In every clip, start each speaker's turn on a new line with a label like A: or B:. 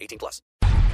A: 18 plus.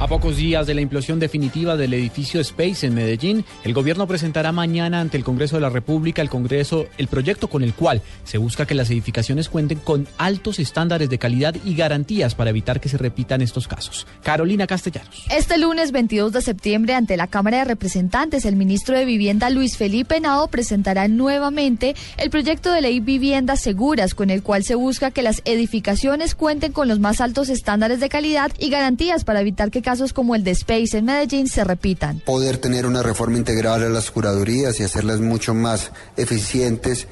B: A pocos días de la implosión definitiva del edificio Space en Medellín, el gobierno presentará mañana ante el Congreso de la República el Congreso el proyecto con el cual se busca que las edificaciones cuenten con altos estándares de calidad y garantías para evitar que se repitan estos casos. Carolina Castellanos.
C: Este lunes 22 de septiembre ante la Cámara de Representantes, el ministro de Vivienda Luis Felipe Nao presentará nuevamente el proyecto de ley Viviendas Seguras con el cual se busca que las edificaciones cuenten con los más altos estándares de calidad y garantías para evitar que casos como el de Space en Medellín se repitan.
D: Poder tener una reforma integral a las curadurías y hacerlas mucho más eficientes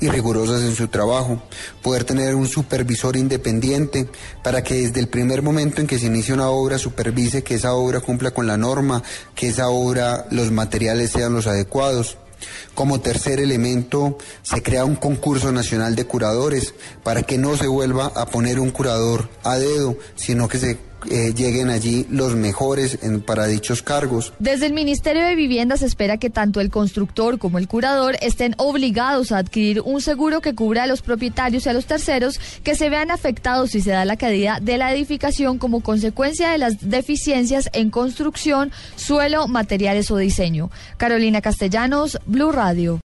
D: y rigurosas en su trabajo, poder tener un supervisor independiente para que desde el primer momento en que se inicia una obra supervise que esa obra cumpla con la norma, que esa obra, los materiales sean los adecuados. Como tercer elemento, se crea un concurso nacional de curadores para que no se vuelva a poner un curador a dedo, sino que se eh, lleguen allí los mejores para dichos cargos.
C: Desde el Ministerio de Vivienda se espera que tanto el constructor como el curador estén obligados a adquirir un seguro que cubra a los propietarios y a los terceros que se vean afectados si se da la caída de la edificación como consecuencia de las deficiencias en construcción, suelo, materiales o diseño. Carolina Castellanos, Blue Radio.